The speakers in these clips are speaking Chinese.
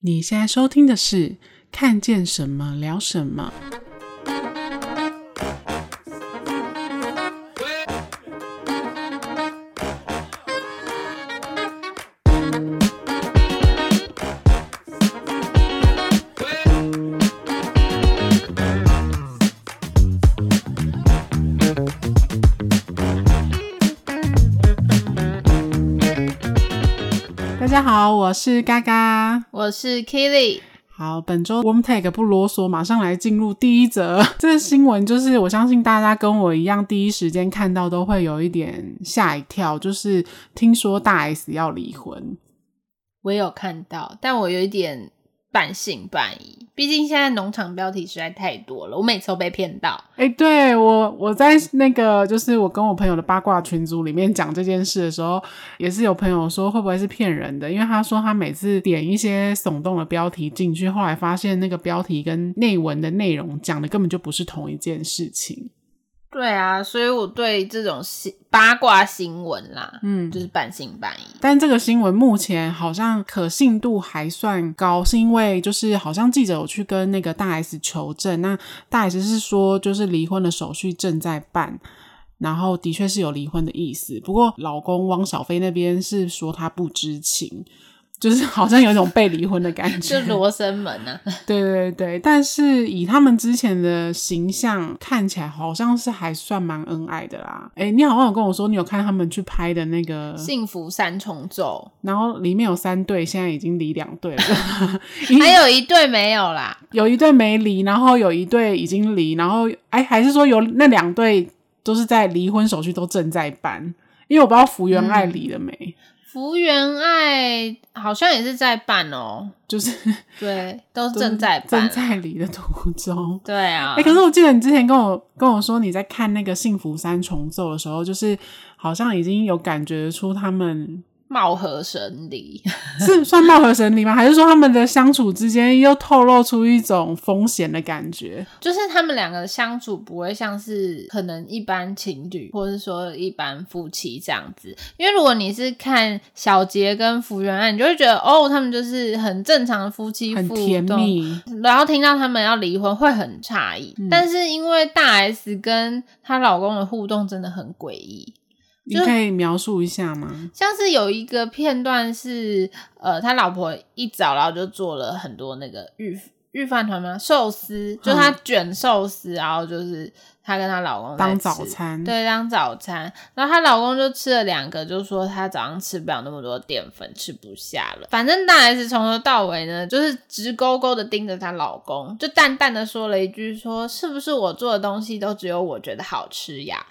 你现在收听的是《看见什么聊什么》。我是嘎嘎，我是 Killy。好，本周 Warm Take 不啰嗦，马上来进入第一则。这个新闻就是，我相信大家跟我一样，第一时间看到都会有一点吓一跳，就是听说大 S 要离婚。我也有看到，但我有一点。半信半疑，毕竟现在农场标题实在太多了，我每次都被骗到。哎、欸，对，我我在那个就是我跟我朋友的八卦群组里面讲这件事的时候，也是有朋友说会不会是骗人的，因为他说他每次点一些耸动的标题进去，后来发现那个标题跟内文的内容讲的根本就不是同一件事情。对啊，所以我对这种新八卦新闻啦，嗯，就是半信半疑。但这个新闻目前好像可信度还算高，是因为就是好像记者有去跟那个大 S 求证，那大 S 是说就是离婚的手续正在办，然后的确是有离婚的意思。不过老公汪小菲那边是说他不知情。就是好像有一种被离婚的感觉，是罗生门啊。对对对，但是以他们之前的形象看起来，好像是还算蛮恩爱的啦。哎，你好像有跟我说，你有看他们去拍的那个《幸福三重奏》，然后里面有三对，现在已经离两对了，还有一对没有啦，有一对没离，然后有一对已经离，然后哎，还是说有那两对都是在离婚手续都正在办，因为我不知道福原爱离了没。嗯福原爱好像也是在办哦，就是对，都是正在办，正在离的途中。对啊，哎、欸，可是我记得你之前跟我跟我说你在看那个《幸福三重奏》的时候，就是好像已经有感觉出他们。貌合神离 是算貌合神离吗？还是说他们的相处之间又透露出一种风险的感觉？就是他们两个的相处不会像是可能一般情侣，或者说一般夫妻这样子。因为如果你是看小杰跟福原爱，你就会觉得哦，他们就是很正常的夫妻，很甜蜜。然后听到他们要离婚会很诧异，嗯、但是因为大 S 跟她老公的互动真的很诡异。你可以描述一下吗？像是有一个片段是，呃，他老婆一早然后就做了很多那个御御饭团吗？寿司，就他卷寿司，然后就是他跟她老公当早餐，对，当早餐。然后她老公就吃了两个，就说他早上吃不了那么多淀粉，吃不下了。反正大 S 从头到尾呢，就是直勾勾的盯着她老公，就淡淡的说了一句说，说是不是我做的东西都只有我觉得好吃呀？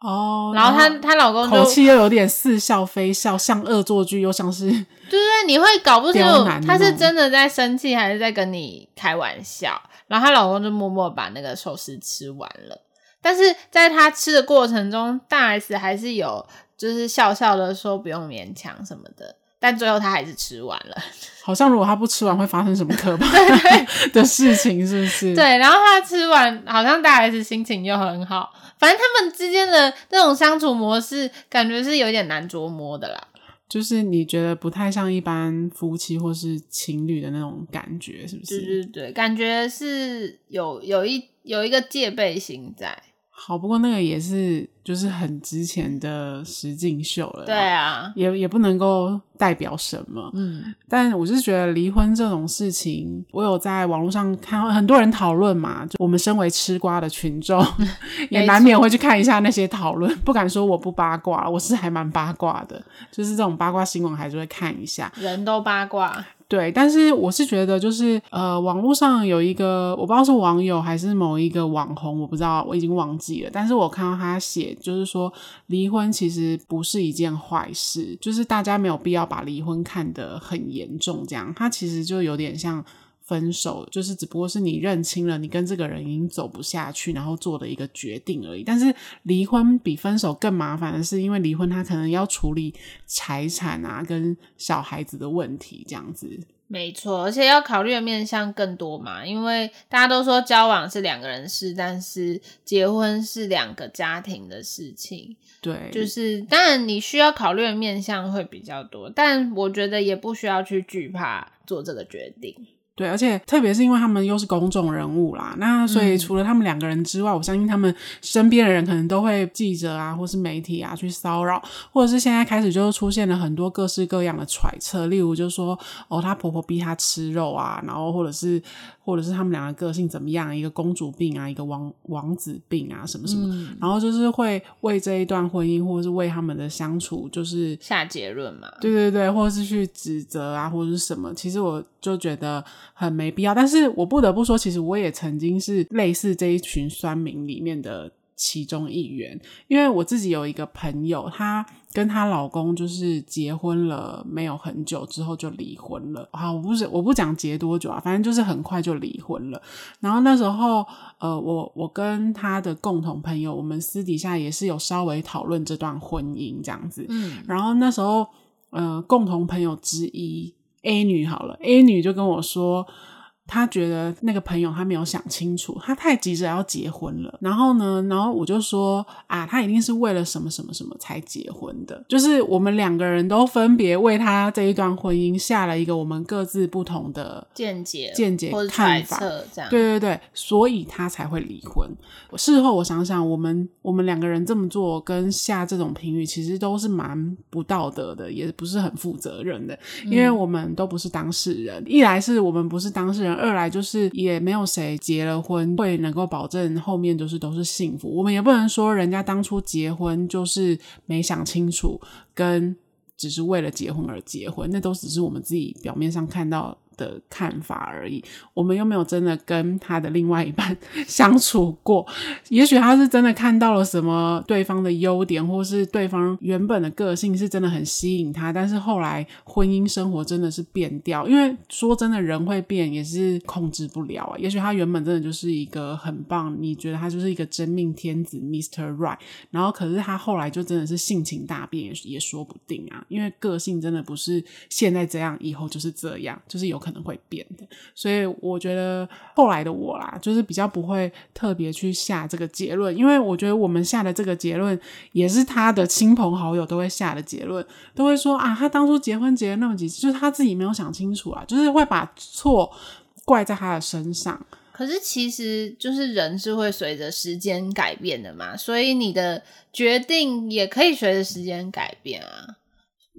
哦，然后她她老公就口气又有点似笑非笑，像恶作剧又像是，对对，你会搞不清楚他是真的在生气还是在跟你开玩笑。然后她老公就默默把那个寿司吃完了，但是在他吃的过程中，大 S 还是有就是笑笑的说不用勉强什么的，但最后他还是吃完了。好像如果他不吃完会发生什么可怕 的事情，是不是？对，然后他吃完，好像大 S 心情又很好。反正他们之间的那种相处模式，感觉是有点难琢磨的啦。就是你觉得不太像一般夫妻或是情侣的那种感觉，是不是？对对对，感觉是有有一有一个戒备心在。好，不过那个也是就是很之前的实境秀了，对啊，也也不能够代表什么，嗯，但我是觉得离婚这种事情，我有在网络上看很多人讨论嘛，就我们身为吃瓜的群众，也难免会去看一下那些讨论，不敢说我不八卦，我是还蛮八卦的，就是这种八卦新闻还是会看一下，人都八卦。对，但是我是觉得，就是呃，网络上有一个，我不知道是网友还是某一个网红，我不知道，我已经忘记了。但是我看到他写，就是说离婚其实不是一件坏事，就是大家没有必要把离婚看得很严重，这样，他其实就有点像分手，就是只不过是你认清了你跟这个人已经走不下去，然后做的一个决定而已。但是离婚比分手更麻烦的是，因为离婚他可能要处理财产啊跟小孩子的问题，这样子。没错，而且要考虑的面向更多嘛，因为大家都说交往是两个人事，但是结婚是两个家庭的事情。对，就是当然你需要考虑的面向会比较多，但我觉得也不需要去惧怕做这个决定。对，而且特别是因为他们又是公众人物啦，那所以除了他们两个人之外，嗯、我相信他们身边的人可能都会记者啊，或是媒体啊去骚扰，或者是现在开始就出现了很多各式各样的揣测，例如就说哦，她婆婆逼她吃肉啊，然后或者是或者是他们两个个性怎么样，一个公主病啊，一个王王子病啊，什么什么，嗯、然后就是会为这一段婚姻或者是为他们的相处就是下结论嘛，对对对，或者是去指责啊，或者是什么，其实我就觉得。很没必要，但是我不得不说，其实我也曾经是类似这一群酸民里面的其中一员，因为我自己有一个朋友，她跟她老公就是结婚了没有很久之后就离婚了。好，我不是我不讲结多久啊，反正就是很快就离婚了。然后那时候，呃，我我跟她的共同朋友，我们私底下也是有稍微讨论这段婚姻这样子。嗯，然后那时候，呃，共同朋友之一。A 女好了，A 女就跟我说。他觉得那个朋友他没有想清楚，他太急着要结婚了。然后呢，然后我就说啊，他一定是为了什么什么什么才结婚的。就是我们两个人都分别为他这一段婚姻下了一个我们各自不同的见解、见解、看法，这样。对对对，所以他才会离婚。事后我想想，我们我们两个人这么做跟下这种评语，其实都是蛮不道德的，也不是很负责任的，因为我们都不是当事人。一来是我们不是当事人。二来就是也没有谁结了婚会能够保证后面就是都是幸福，我们也不能说人家当初结婚就是没想清楚，跟只是为了结婚而结婚，那都只是我们自己表面上看到的看法而已，我们又没有真的跟他的另外一半 相处过。也许他是真的看到了什么对方的优点，或是对方原本的个性是真的很吸引他，但是后来婚姻生活真的是变掉。因为说真的，人会变也是控制不了啊。也许他原本真的就是一个很棒，你觉得他就是一个真命天子，Mr. Right，然后可是他后来就真的是性情大变，也也说不定啊。因为个性真的不是现在这样，以后就是这样，就是有。可能会变的，所以我觉得后来的我啦，就是比较不会特别去下这个结论，因为我觉得我们下的这个结论也是他的亲朋好友都会下的结论，都会说啊，他当初结婚结了那么几次，就是他自己没有想清楚啊，就是会把错怪在他的身上。可是其实就是人是会随着时间改变的嘛，所以你的决定也可以随着时间改变啊。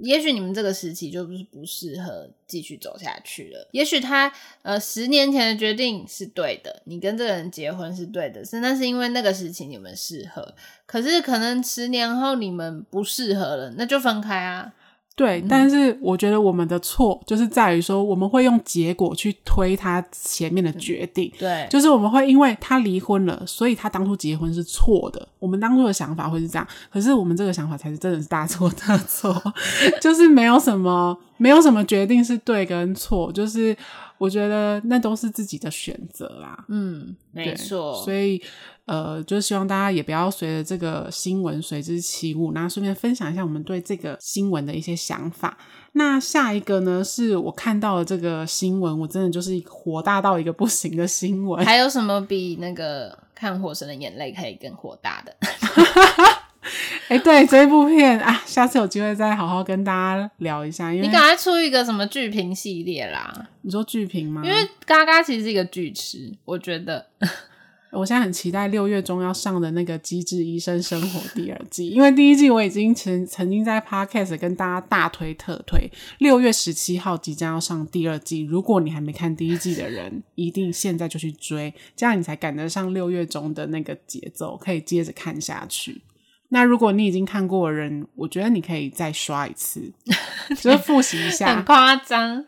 也许你们这个时期就是不适合继续走下去了。也许他呃十年前的决定是对的，你跟这个人结婚是对的，是那是因为那个时期你们适合。可是可能十年后你们不适合了，那就分开啊。对，但是我觉得我们的错就是在于说，我们会用结果去推他前面的决定。对，就是我们会因为他离婚了，所以他当初结婚是错的。我们当初的想法会是这样，可是我们这个想法才是真的是大错特错，就是没有什么，没有什么决定是对跟错，就是我觉得那都是自己的选择啦。嗯，没错，所以。呃，就希望大家也不要随着这个新闻随之起舞，那顺便分享一下我们对这个新闻的一些想法。那下一个呢，是我看到了这个新闻，我真的就是火大到一个不行的新闻。还有什么比那个看《火神的眼泪》可以更火大的？哎、欸，对，这部片啊，下次有机会再好好跟大家聊一下。因为你赶快出一个什么剧评系列啦？你说剧评吗？因为嘎嘎其实是一个剧痴，我觉得。我现在很期待六月中要上的那个《机智医生生活》第二季，因为第一季我已经曾曾经在 Podcast 跟大家大推特推，六月十七号即将要上第二季。如果你还没看第一季的人，一定现在就去追，这样你才赶得上六月中的那个节奏，可以接着看下去。那如果你已经看过的人，我觉得你可以再刷一次，就是复习一下。很夸张，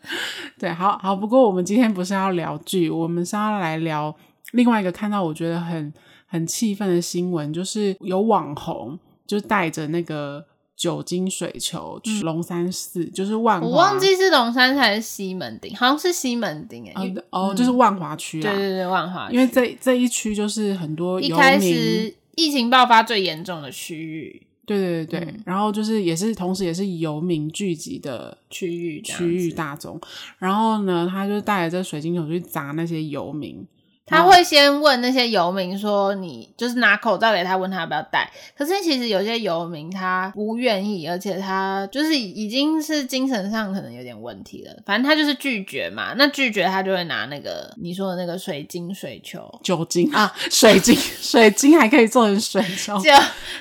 对，好好。不过我们今天不是要聊剧，我们是要来聊。另外一个看到我觉得很很气愤的新闻，就是有网红就带着那个酒精水球去龙山寺，嗯、就是万华，我忘记是龙山寺还是西门町，好像是西门町哎、欸，哦，就是万华区啊，对对对，万华，因为这这一区就是很多一开始疫情爆发最严重的区域，对对对对，嗯、然后就是也是同时也是游民聚集的区域区域大宗，然后呢，他就带着这水晶球去砸那些游民。他会先问那些游民说：“你就是拿口罩给他，问他要不要戴。”可是其实有些游民他不愿意，而且他就是已经是精神上可能有点问题了。反正他就是拒绝嘛。那拒绝他就会拿那个你说的那个水晶水球，酒精啊，水晶水晶还可以做成水球，酒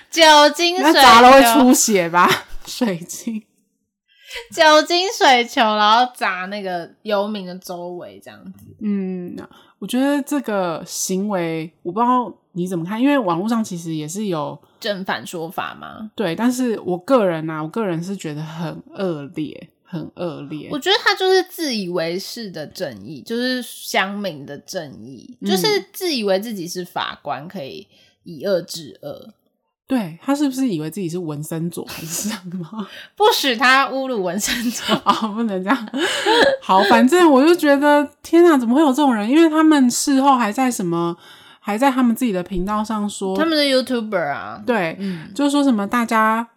酒精水球，那砸了会出血吧？水晶酒精水球，然后砸那个游民的周围这样子。嗯。我觉得这个行为，我不知道你怎么看，因为网络上其实也是有正反说法嘛。对，但是我个人啊，我个人是觉得很恶劣，很恶劣。我觉得他就是自以为是的正义，就是乡民的正义，嗯、就是自以为自己是法官，可以以恶制恶。对，他是不是以为自己是文森佐还是什么？不许他侮辱文森佐啊、哦！不能这样。好，反正我就觉得天哪，怎么会有这种人？因为他们事后还在什么，还在他们自己的频道上说他们的 YouTuber 啊，对，嗯，就是说什么大家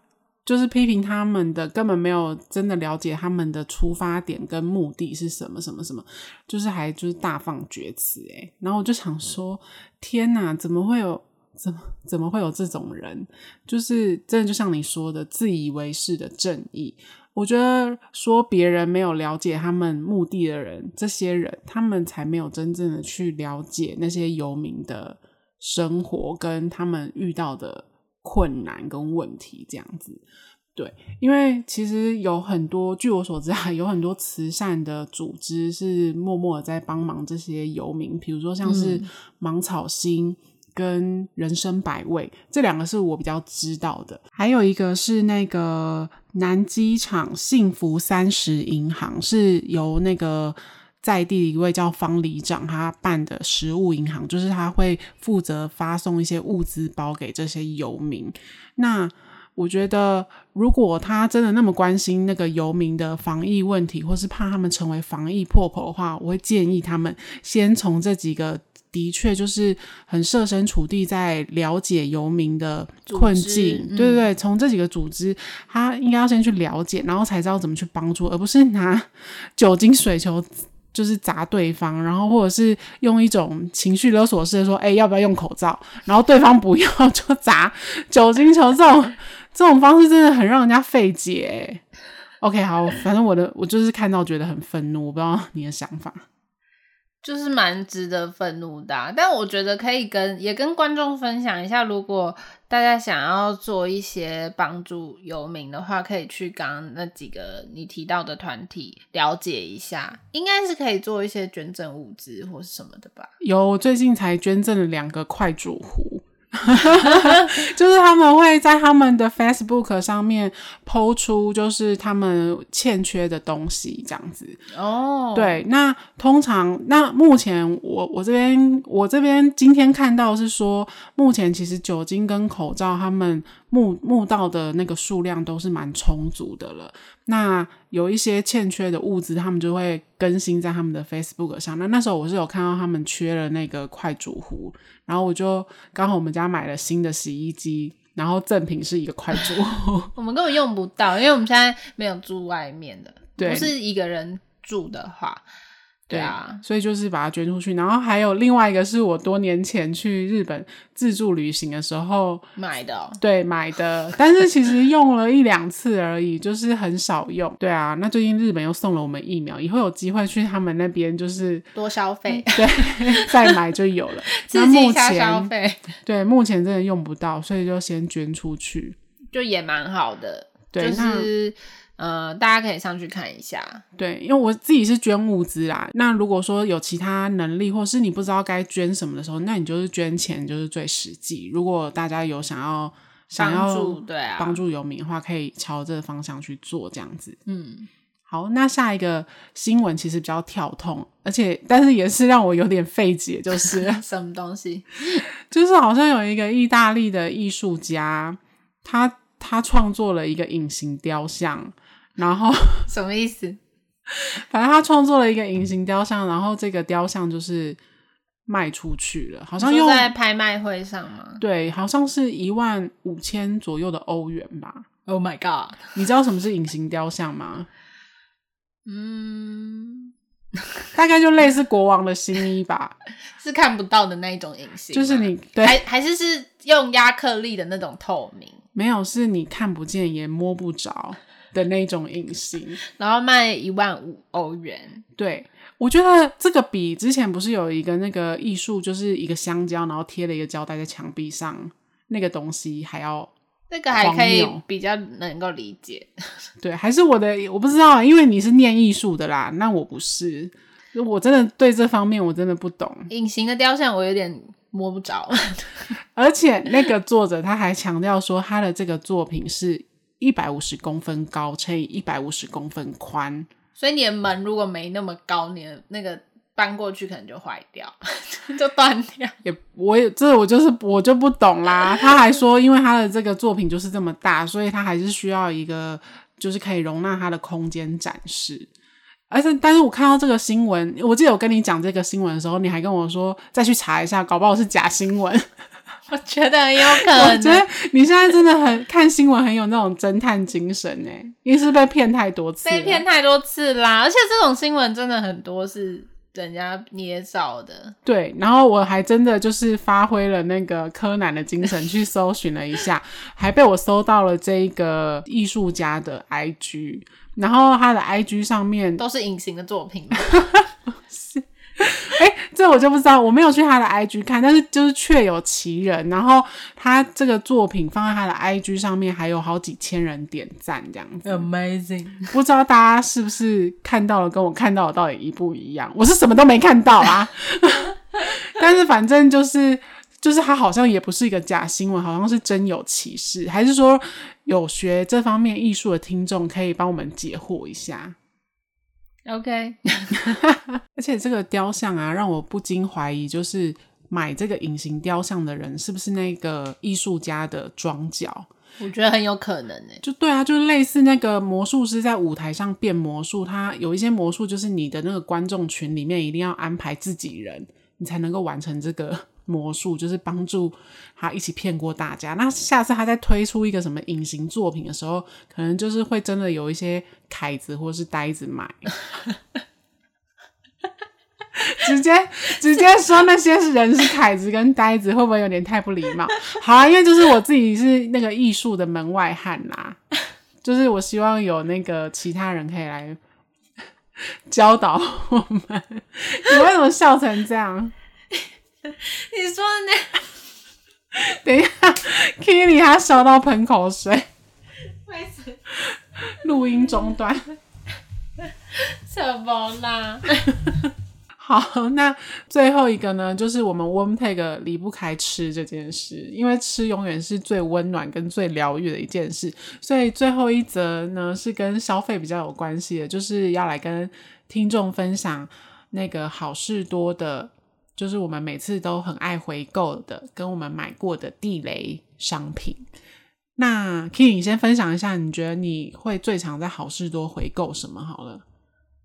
就是批评他们的，根本没有真的了解他们的出发点跟目的是什么，什么什么，就是还就是大放厥词诶。然后我就想说，天哪，怎么会有？怎么怎么会有这种人？就是真的，就像你说的，自以为是的正义。我觉得说别人没有了解他们目的的人，这些人他们才没有真正的去了解那些游民的生活跟他们遇到的困难跟问题。这样子，对，因为其实有很多，据我所知啊，有很多慈善的组织是默默的在帮忙这些游民，比如说像是芒草心。跟人生百味这两个是我比较知道的，还有一个是那个南机场幸福三十银行，是由那个在地一位叫方里长他办的食物银行，就是他会负责发送一些物资包给这些游民。那我觉得，如果他真的那么关心那个游民的防疫问题，或是怕他们成为防疫破口的话，我会建议他们先从这几个。的确，就是很设身处地在了解游民的困境，嗯、对对对，从这几个组织，他应该要先去了解，然后才知道怎么去帮助，而不是拿 酒精水球就是砸对方，然后或者是用一种情绪勒索式的说，哎，要不要用口罩？然后对方不要就砸酒精球，这种这种方式真的很让人家费解。OK，好，反正我的我就是看到觉得很愤怒，我不知道你的想法。就是蛮值得愤怒的，但我觉得可以跟也跟观众分享一下，如果大家想要做一些帮助游民的话，可以去刚刚那几个你提到的团体了解一下，应该是可以做一些捐赠物资或是什么的吧。有，最近才捐赠了两个快煮壶。就是他们会在他们的 Facebook 上面 po 出，就是他们欠缺的东西这样子。哦，oh. 对，那通常那目前我我这边我这边今天看到是说，目前其实酒精跟口罩他们募募到的那个数量都是蛮充足的了。那有一些欠缺的物资，他们就会更新在他们的 Facebook 上。那那时候我是有看到他们缺了那个快煮壶，然后我就刚好我们家买了新的洗衣机，然后赠品是一个快煮壶。我们根本用不到，因为我们现在没有住外面的，不是一个人住的话。对啊，所以就是把它捐出去，然后还有另外一个是我多年前去日本自助旅行的时候买的，对，买的，但是其实用了一两次而已，就是很少用。对啊，那最近日本又送了我们疫苗，以后有机会去他们那边就是多消费，对，再买就有了。刺激一下消费。对，目前真的用不到，所以就先捐出去，就也蛮好的，对就是。呃，大家可以上去看一下。对，因为我自己是捐物资啦。那如果说有其他能力，或是你不知道该捐什么的时候，那你就是捐钱，就是最实际。如果大家有想要想要对啊帮助游民的话，可以朝这个方向去做，这样子。嗯，好，那下一个新闻其实比较跳痛，而且但是也是让我有点费解，就是 什么东西？就是好像有一个意大利的艺术家，他。他创作了一个隐形雕像，然后 什么意思？反正他创作了一个隐形雕像，然后这个雕像就是卖出去了，好像又在拍卖会上吗？对，好像是一万五千左右的欧元吧。Oh my god！你知道什么是隐形雕像吗？嗯，大概就类似国王的新衣吧，是看不到的那一种隐形，就是你对，还还是是用亚克力的那种透明，没有，是你看不见也摸不着的那种隐形，然后卖一万五欧元。对，我觉得这个比之前不是有一个那个艺术，就是一个香蕉，然后贴了一个胶带在墙壁上，那个东西还要。这个还可以比较能够理解，对，还是我的我不知道，因为你是念艺术的啦，那我不是，我真的对这方面我真的不懂。隐形的雕像我有点摸不着，而且那个作者他还强调说，他的这个作品是一百五十公分高乘以一百五十公分宽，所以你的门如果没那么高，你的那个。搬过去可能就坏掉，就断掉。也，我也这我就是我就不懂啦。他还说，因为他的这个作品就是这么大，所以他还是需要一个就是可以容纳他的空间展示。而且，但是我看到这个新闻，我记得我跟你讲这个新闻的时候，你还跟我说再去查一下，搞不好是假新闻。我觉得很有可能。我觉得你现在真的很看新闻很有那种侦探精神诶，因为是被骗太多次，被骗太多次啦。而且这种新闻真的很多是。人家捏造的，对，然后我还真的就是发挥了那个柯南的精神，去搜寻了一下，还被我搜到了这个艺术家的 IG，然后他的 IG 上面都是隐形的作品。哎、欸，这我就不知道，我没有去他的 IG 看，但是就是确有其人。然后他这个作品放在他的 IG 上面，还有好几千人点赞，这样子。Amazing！不知道大家是不是看到了，跟我看到的到底一不一样？我是什么都没看到啊。但是反正就是，就是他好像也不是一个假新闻，好像是真有其事。还是说有学这方面艺术的听众可以帮我们解惑一下？OK，而且这个雕像啊，让我不禁怀疑，就是买这个隐形雕像的人是不是那个艺术家的装脚？我觉得很有可能诶。就对啊，就是类似那个魔术师在舞台上变魔术，他有一些魔术就是你的那个观众群里面一定要安排自己人，你才能够完成这个。魔术就是帮助他一起骗过大家。那下次他再推出一个什么隐形作品的时候，可能就是会真的有一些凯子或是呆子买，直接直接说那些人是凯子跟呆子，会不会有点太不礼貌？好啊，因为就是我自己是那个艺术的门外汉啦，就是我希望有那个其他人可以来教导我们。你为什么笑成这样？你说的那，等一下，Kitty 他笑到喷口水，为什么？录音中断，什么啦？好，那最后一个呢，就是我们 warm take 离不开吃这件事，因为吃永远是最温暖跟最疗愈的一件事，所以最后一则呢是跟消费比较有关系的，就是要来跟听众分享那个好事多的。就是我们每次都很爱回购的，跟我们买过的地雷商品。那 Kitty，你先分享一下，你觉得你会最常在好事多回购什么？好了，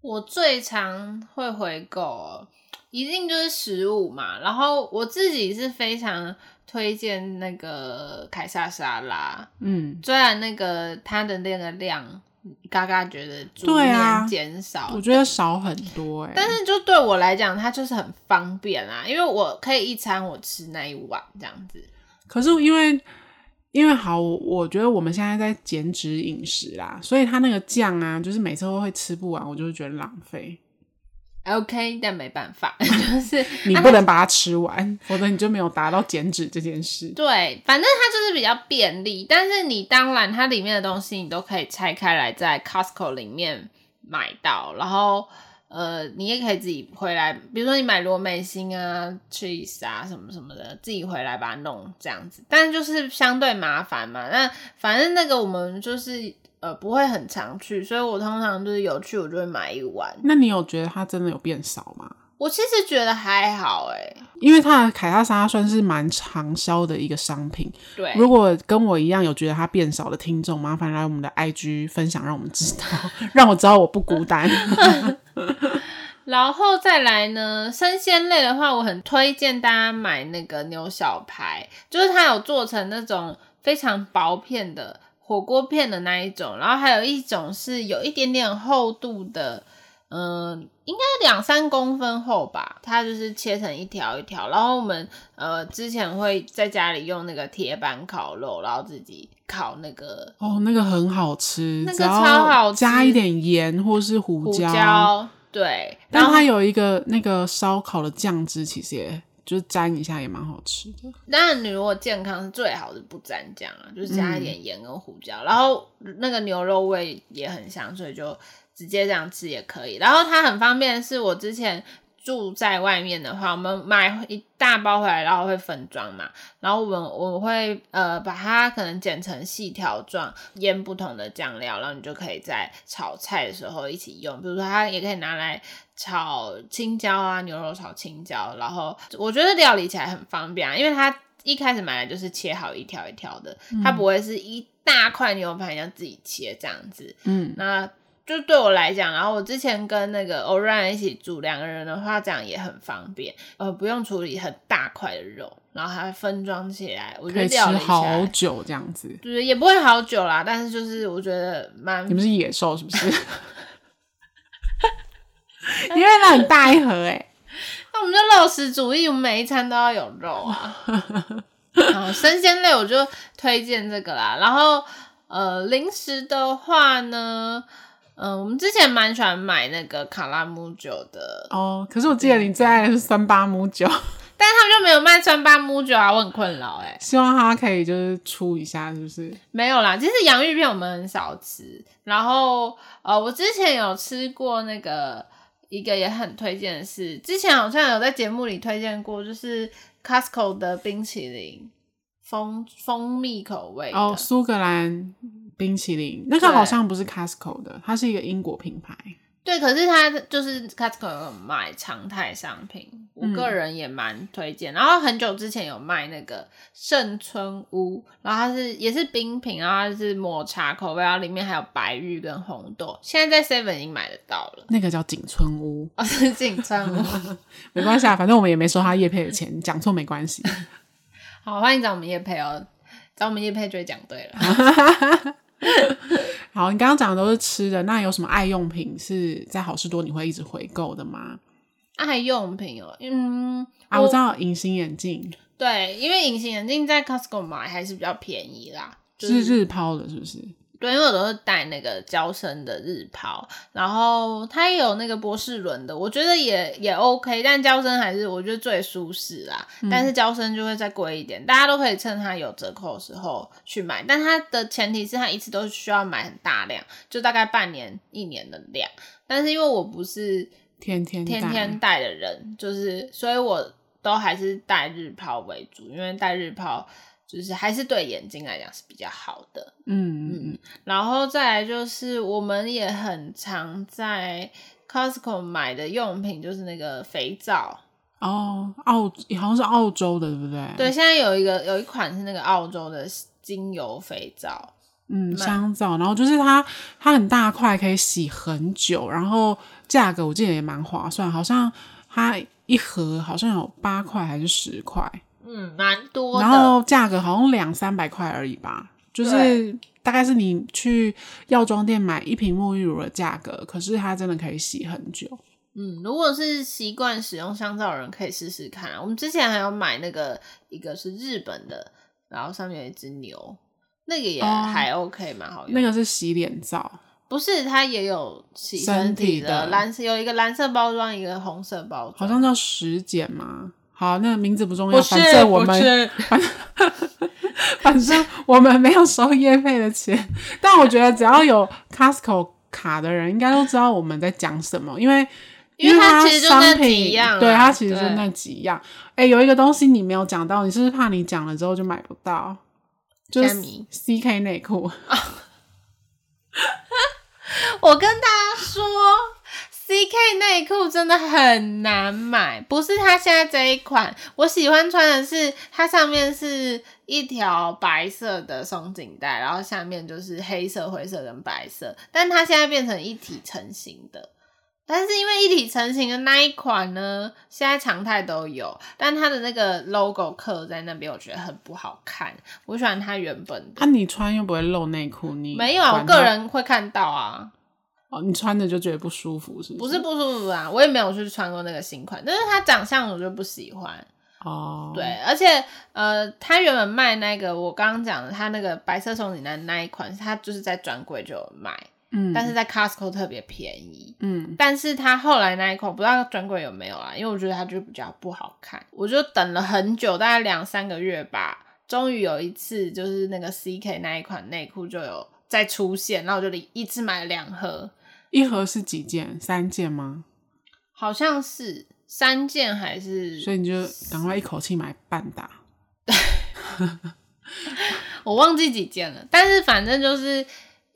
我最常会回购，一定就是食物嘛。然后我自己是非常推荐那个凯撒沙拉，嗯，虽然那个它的那个量。嘎嘎觉得逐年减少，啊，我觉得少很多哎，欸。但是就对我来讲，它就是很方便啊，因为我可以一餐我吃那一碗这样子。可是因为因为好，我觉得我们现在在减脂饮食啦，所以它那个酱啊，就是每次都会吃不完，我就会觉得浪费。OK，但没办法，就是你不能把它吃完，否则你就没有达到减脂这件事。对，反正它就是比较便利，但是你当然它里面的东西你都可以拆开来在 Costco 里面买到，然后呃，你也可以自己回来，比如说你买罗美心啊、cheese 啊什么什么的，自己回来把它弄这样子，但就是相对麻烦嘛。那反正那个我们就是。呃，不会很常去，所以我通常就是有去，我就会买一碗。那你有觉得它真的有变少吗？我其实觉得还好哎，因为它的凯撒沙算是蛮长销的一个商品。对，如果跟我一样有觉得它变少的听众，麻烦来我们的 IG 分享，让我们知道，让我知道我不孤单。然后再来呢，生鲜类的话，我很推荐大家买那个牛小排，就是它有做成那种非常薄片的火锅片的那一种，然后还有一种是有一点点厚度的。嗯，应该两三公分厚吧，它就是切成一条一条，然后我们呃之前会在家里用那个铁板烤肉，然后自己烤那个哦，那个很好吃，那个超好吃，加一点盐或是胡椒，胡椒对，但它有一个那个烧烤的酱汁，其实也就是沾一下也蛮好吃的。当然，你如果健康是最好是不沾酱啊，就是加一点盐跟胡椒，嗯，然后那个牛肉味也很香，所以就。直接这样吃也可以，然后它很方便。是我之前住在外面的话，我们买一大包回来，然后会分装嘛。然后我们我会呃把它可能剪成细条状，腌不同的酱料，然后你就可以在炒菜的时候一起用。比如说它也可以拿来炒青椒啊，牛肉炒青椒。然后我觉得料理起来很方便啊，因为它一开始买来就是切好一条一条的，嗯，它不会是一大块牛排要自己切这样子。嗯，那。就对我来讲，然后我之前跟那个 Orion 一起住，两个人的话，这样也很方便，呃，不用处理很大块的肉，然后还分装起来，我觉得吃好久这样子，就是也不会好久啦，但是就是我觉得蛮……你们是野兽是不是？因为它很大一盒哎，那我们就肉食主义，我们每一餐都要有肉啊。好，生鲜类我就推荐这个啦，然后呃，零食的话呢。嗯，我们之前蛮喜欢买那个卡拉姆酒的哦。可是我记得你最爱的是三八姆酒，但是他们就没有卖三八姆酒啊，我很困扰哎。希望他可以就是出一下，是不是？没有啦，其实洋芋片我们很少吃。然后呃，我之前有吃过那个一个也很推荐的是，之前好像有在节目里推荐过，就是 Costco 的冰淇淋，蜂蜂蜜口味哦，苏格兰。冰淇淋那个好像不是 Costco 的，它是一个英国品牌。对，可是它就是 Costco 有卖常态商品，我个人也蛮推荐、嗯。然后很久之前有卖那个圣村屋，然后它是也是冰品，然后它是抹茶口味，然后里面还有白玉跟红豆。现在在 Seven 已经买得到了。那个叫景村屋，哦，是景村屋，没关系啊，反正我们也没收他叶配的钱，讲错没关系。好，欢迎找我们叶配哦，找我们叶配就会讲对了。好，你刚刚讲的都是吃的，那有什么爱用品是在好事多你会一直回购的吗？爱用品哦，嗯，啊，我知道隐形眼镜，对，因为隐形眼镜在 Costco 买还是比较便宜啦，就是日抛的，是不是？对，因为我都是戴那个娇生的日抛，然后它也有那个波士伦的，我觉得也也 OK，但娇生还是我觉得最舒适啦。嗯、但是娇生就会再贵一点，大家都可以趁它有折扣的时候去买，但它的前提是它一次都需要买很大量，就大概半年一年的量。但是因为我不是天天天天戴的人，就是所以我都还是戴日抛为主，因为戴日抛。就是还是对眼睛来讲是比较好的，嗯嗯，然后再来就是我们也很常在 Costco 买的用品，就是那个肥皂哦，澳好像是澳洲的，对不对？对，现在有一个有一款是那个澳洲的精油肥皂，嗯，香皂，然后就是它它很大块，可以洗很久，然后价格我记得也蛮划算，好像它一盒好像有八块还是十块。嗯，蛮多的。然后价格好像两三百块而已吧，就是大概是你去药妆店买一瓶沐浴乳的价格，可是它真的可以洗很久。嗯，如果是习惯使用香皂的人，可以试试看。我们之前还有买那个，一个是日本的，然后上面有一只牛，那个也还 OK，蛮、哦、好用。那个是洗脸皂，不是，它也有洗身体的，身体的蓝色，有一个蓝色包装，一个红色包装，好像叫十减吗？好，那名字不重要，反正我们反正 反正我们没有收业费的钱，但我觉得只要有 Costco 卡的人，应该都知道我们在讲什么，因为因为它其实就那几样，对，它其实就那几样。哎、欸，有一个东西你没有讲到，你是不是怕你讲了之后就买不到？就是 CK 内裤。我跟大家说。CK 内裤真的很难买，不是它现在这一款，我喜欢穿的是它上面是一条白色的松紧带，然后下面就是黑色、灰色跟白色，但它现在变成一体成型的。但是因为一体成型的那一款呢，现在常态都有，但它的那个 logo 刻在那边，我觉得很不好看。我喜欢它原本的。那、啊、你穿又不会露内裤，你没有啊？我个人会看到啊。哦，你穿着就觉得不舒服，是不是？不是不舒服啊，我也没有去穿过那个新款，但是它长相我就不喜欢。哦，对，而且呃，他原本卖那个我刚刚讲的，他那个白色松紧带那一款，他就是在专柜就有卖。嗯，但是在 Costco 特别便宜。嗯，但是他后来那一款不知道专柜有没有啊？因为我觉得它就比较不好看，我就等了很久，大概两三个月吧，终于有一次就是那个 CK 那一款内裤就有再出现，然后我就一次买了两盒，一盒是几件？三件吗？好像是三件还是？所以你就赶快一口气买半打。我忘记几件了，但是反正就是。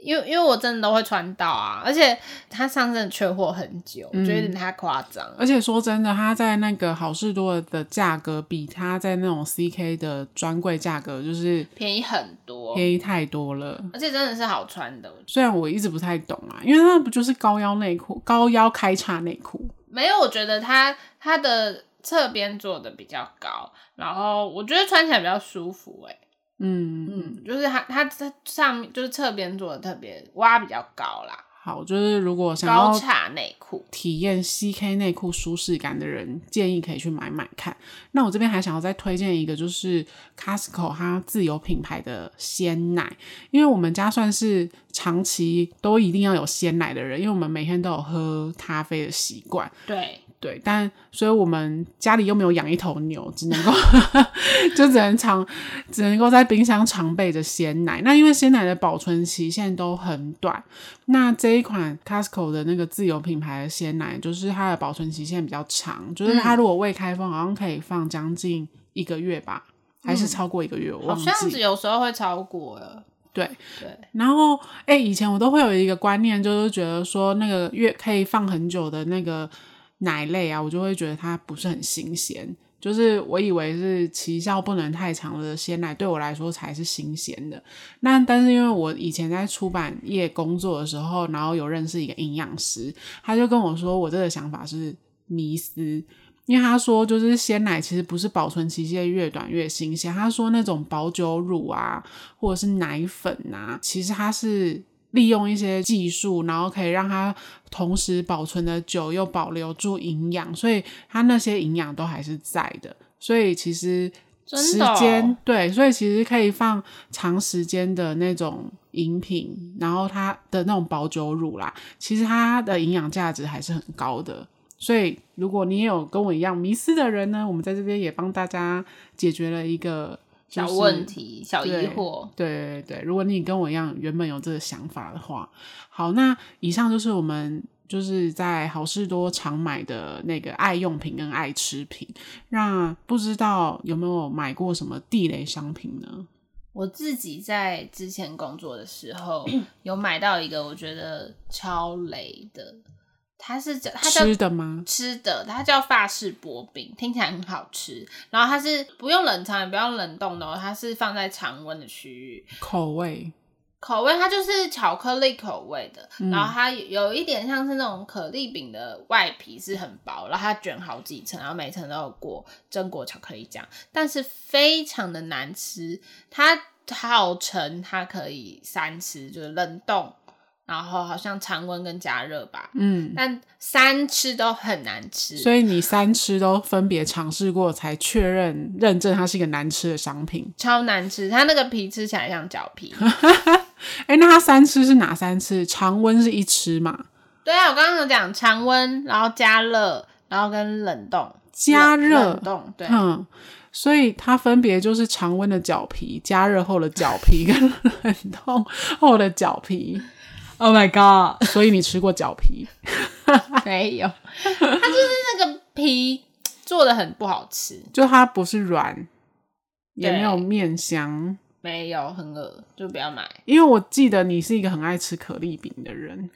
因为因为我真的都会穿到啊，而且它上阵缺货很久，我觉得有点太夸张。而且说真的，它在那个好事多的价格比它在那种 CK 的专柜价格就是便宜很多，便宜太多了。而且真的是好穿的。虽然我一直不太懂啊，因为那不就是高腰内裤、高腰开叉内裤？没有，我觉得它它的侧边做的比较高，然后我觉得穿起来比较舒服欸。嗯嗯，就是它它它上面就是侧边做的特别挖比较高啦。好，就是如果想要高叉内裤体验 CK 内裤舒适感的人，建议可以去买买看。那我这边还想要再推荐一个，就是 Costco 它自有品牌的鲜奶，因为我们家算是长期都一定要有鲜奶的人，因为我们每天都有喝咖啡的习惯。对。对，但所以我们家里又没有养一头牛，只能够 就只能常只能够在冰箱常备着鲜奶。那因为鲜奶的保存期限都很短，那这一款 Costco 的那个自有品牌的鲜奶，就是它的保存期限比较长，就是它如果未开封，好像可以放将近一个月吧，嗯、还是超过一个月？我忘记。好像是有时候会超过了。对对，然后哎，以前我都会有一个观念，就是觉得说那个月可以放很久的那个。奶类啊，我就会觉得它不是很新鲜，就是我以为是期效不能太长的鲜奶，对我来说才是新鲜的。那但是因为我以前在出版业工作的时候，然后有认识一个营养师，他就跟我说，我这个想法是迷思，因为他说就是鲜奶其实不是保存期限越短越新鲜，他说那种保酒乳啊，或者是奶粉啊，其实它是。利用一些技术，然后可以让它同时保存的久，又保留住营养，所以它那些营养都还是在的。所以其实时间、哦、对，所以其实可以放长时间的那种饮品，然后它的那种保酒乳啦，其实它的营养价值还是很高的。所以如果你也有跟我一样迷失的人呢，我们在这边也帮大家解决了一个。小问题、小疑惑，对对对，如果你跟我一样原本有这个想法的话，好，那以上就是我们就是在好事多常买的那个爱用品跟爱吃品。那不知道有没有买过什么地雷商品呢？我自己在之前工作的时候 有买到一个，我觉得超雷的。它是叫它叫吃的吗？吃的，它叫法式薄饼，听起来很好吃。然后它是不用冷藏也不用冷冻的哦，它是放在常温的区域。口味，口味它就是巧克力口味的，嗯、然后它有一点像是那种可丽饼的外皮是很薄，然后它卷好几层，然后每层都有裹榛果巧克力酱，但是非常的难吃。它号称它可以三吃，就是冷冻。然后好像常温跟加热吧，嗯，但三吃都很难吃，所以你三吃都分别尝试过才确认认证它是一个难吃的商品，超难吃，它那个皮吃起来像脚皮。哎，那它三吃是哪三吃？常温是一吃嘛？对啊，我刚刚有讲常温，然后加热，然后跟冷冻，加热冷冻，对，嗯，所以它分别就是常温的脚皮、加热后的脚皮跟 冷冻后的脚皮。Oh my god！所以你吃过脚皮？没有，它就是那个皮做的很不好吃，就它不是软，也没有面香，没有很恶，就不要买。因为我记得你是一个很爱吃可丽饼的人，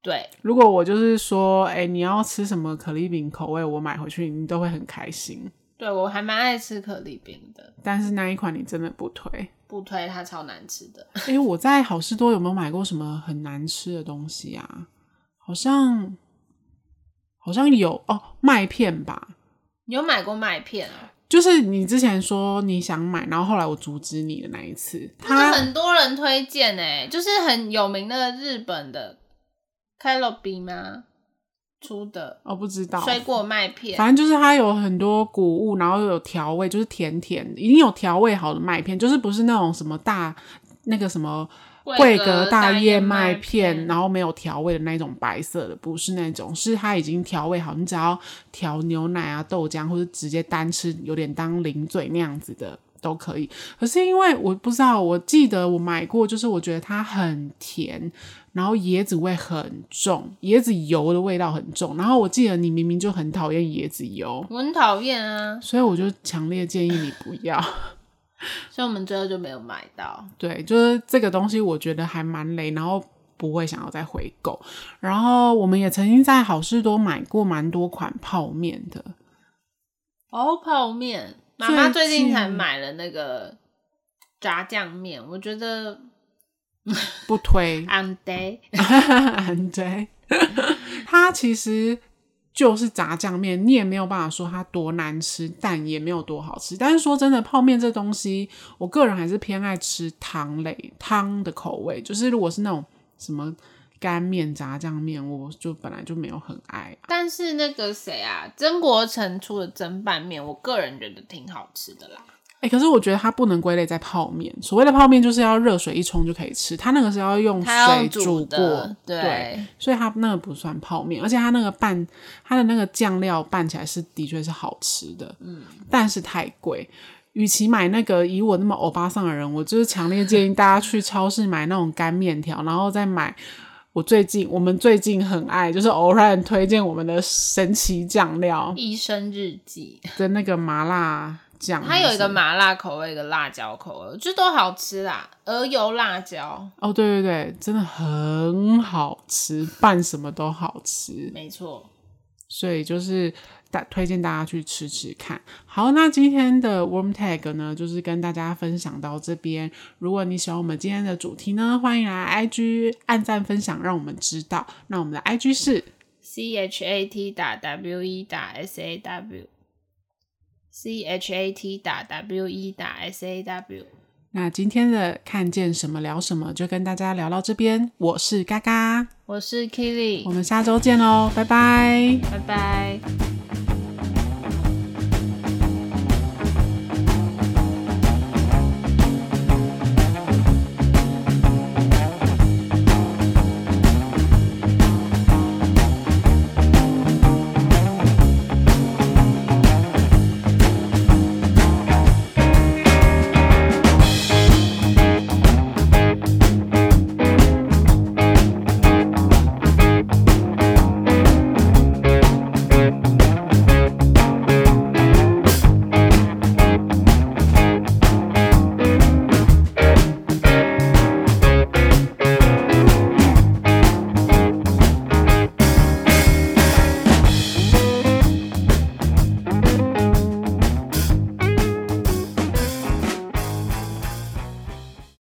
对，如果我就是说，哎、欸，你要吃什么可丽饼口味，我买回去，你都会很开心。对，我还蛮爱吃可丽饼的，但是那一款你真的不推，不推，它超难吃的。哎、欸，我在好市多有没有买过什么很难吃的东西啊？好像好像有哦，麦片吧？你有买过麦片啊？就是你之前说你想买，然后后来我阻止你的那一次，他很多人推荐诶，就是很有名的日本的 Calbee 吗？出的我、哦、不知道。水果麦片，反正就是它有很多谷物，然后又有调味，就是甜甜，已经有调味好的麦片，就是不是那种什么大那个什么桂格大燕麦，片然后没有调味的那种白色的，不是那种，是它已经调味好，你只要调牛奶啊、豆浆，或者直接单吃，有点当零嘴那样子的都可以。可是因为我不知道，我记得我买过，就是我觉得它很甜。然后椰子味很重，椰子油的味道很重。然后我记得你明明就很讨厌椰子油，我很讨厌啊，所以我就强烈建议你不要。所以我们最后就没有买到。对，就是这个东西，我觉得还蛮雷，然后不会想要再回购。然后我们也曾经在好事多买过蛮多款泡面的。哦，泡面，妈妈最近才买了那个炸酱面，我觉得。不推，安德，安德，它其实就是炸酱面，你也没有办法说它多难吃，但也没有多好吃。但是说真的，泡面这东西，我个人还是偏爱吃汤类汤的口味。就是如果是那种什么干面、炸酱面，我就本来就没有很爱。但是那个谁啊，曾国成出的蒸拌面，我个人觉得挺好吃的啦。欸、可是我觉得它不能归类在泡面。所谓的泡面就是要热水一冲就可以吃，它那个是要用水煮过，对，对，所以它那个不算泡面。而且它那个拌，它的那个酱料拌起来是的确是好吃的，嗯，但是太贵。与其买那个，以我那么欧巴桑的人，我就是强烈建议大家去超市买那种干面条，然后再买我最近我们最近很爱，就是偶然推荐我们的神奇酱料《医生日记》的那个麻辣酱。它有一个麻辣口味，一个辣椒口味，这都好吃啦。鹅油辣椒，哦，对对对，真的很好吃，拌什么都好吃，没错。所以就是大推荐大家去吃吃看。好，那今天的 Warm Tag 呢，就是跟大家分享到这边。如果你喜欢我们今天的主题呢，欢迎来 IG 按赞分享，让我们知道。那我们的 IG 是 C H A T 打 W E 打 S A W。C H A T 打 W E 打 S A W。那今天的看见什么聊什么，就跟大家聊到这边。我是嘎嘎，我是 Keely，我们下周见喽，拜拜，拜拜。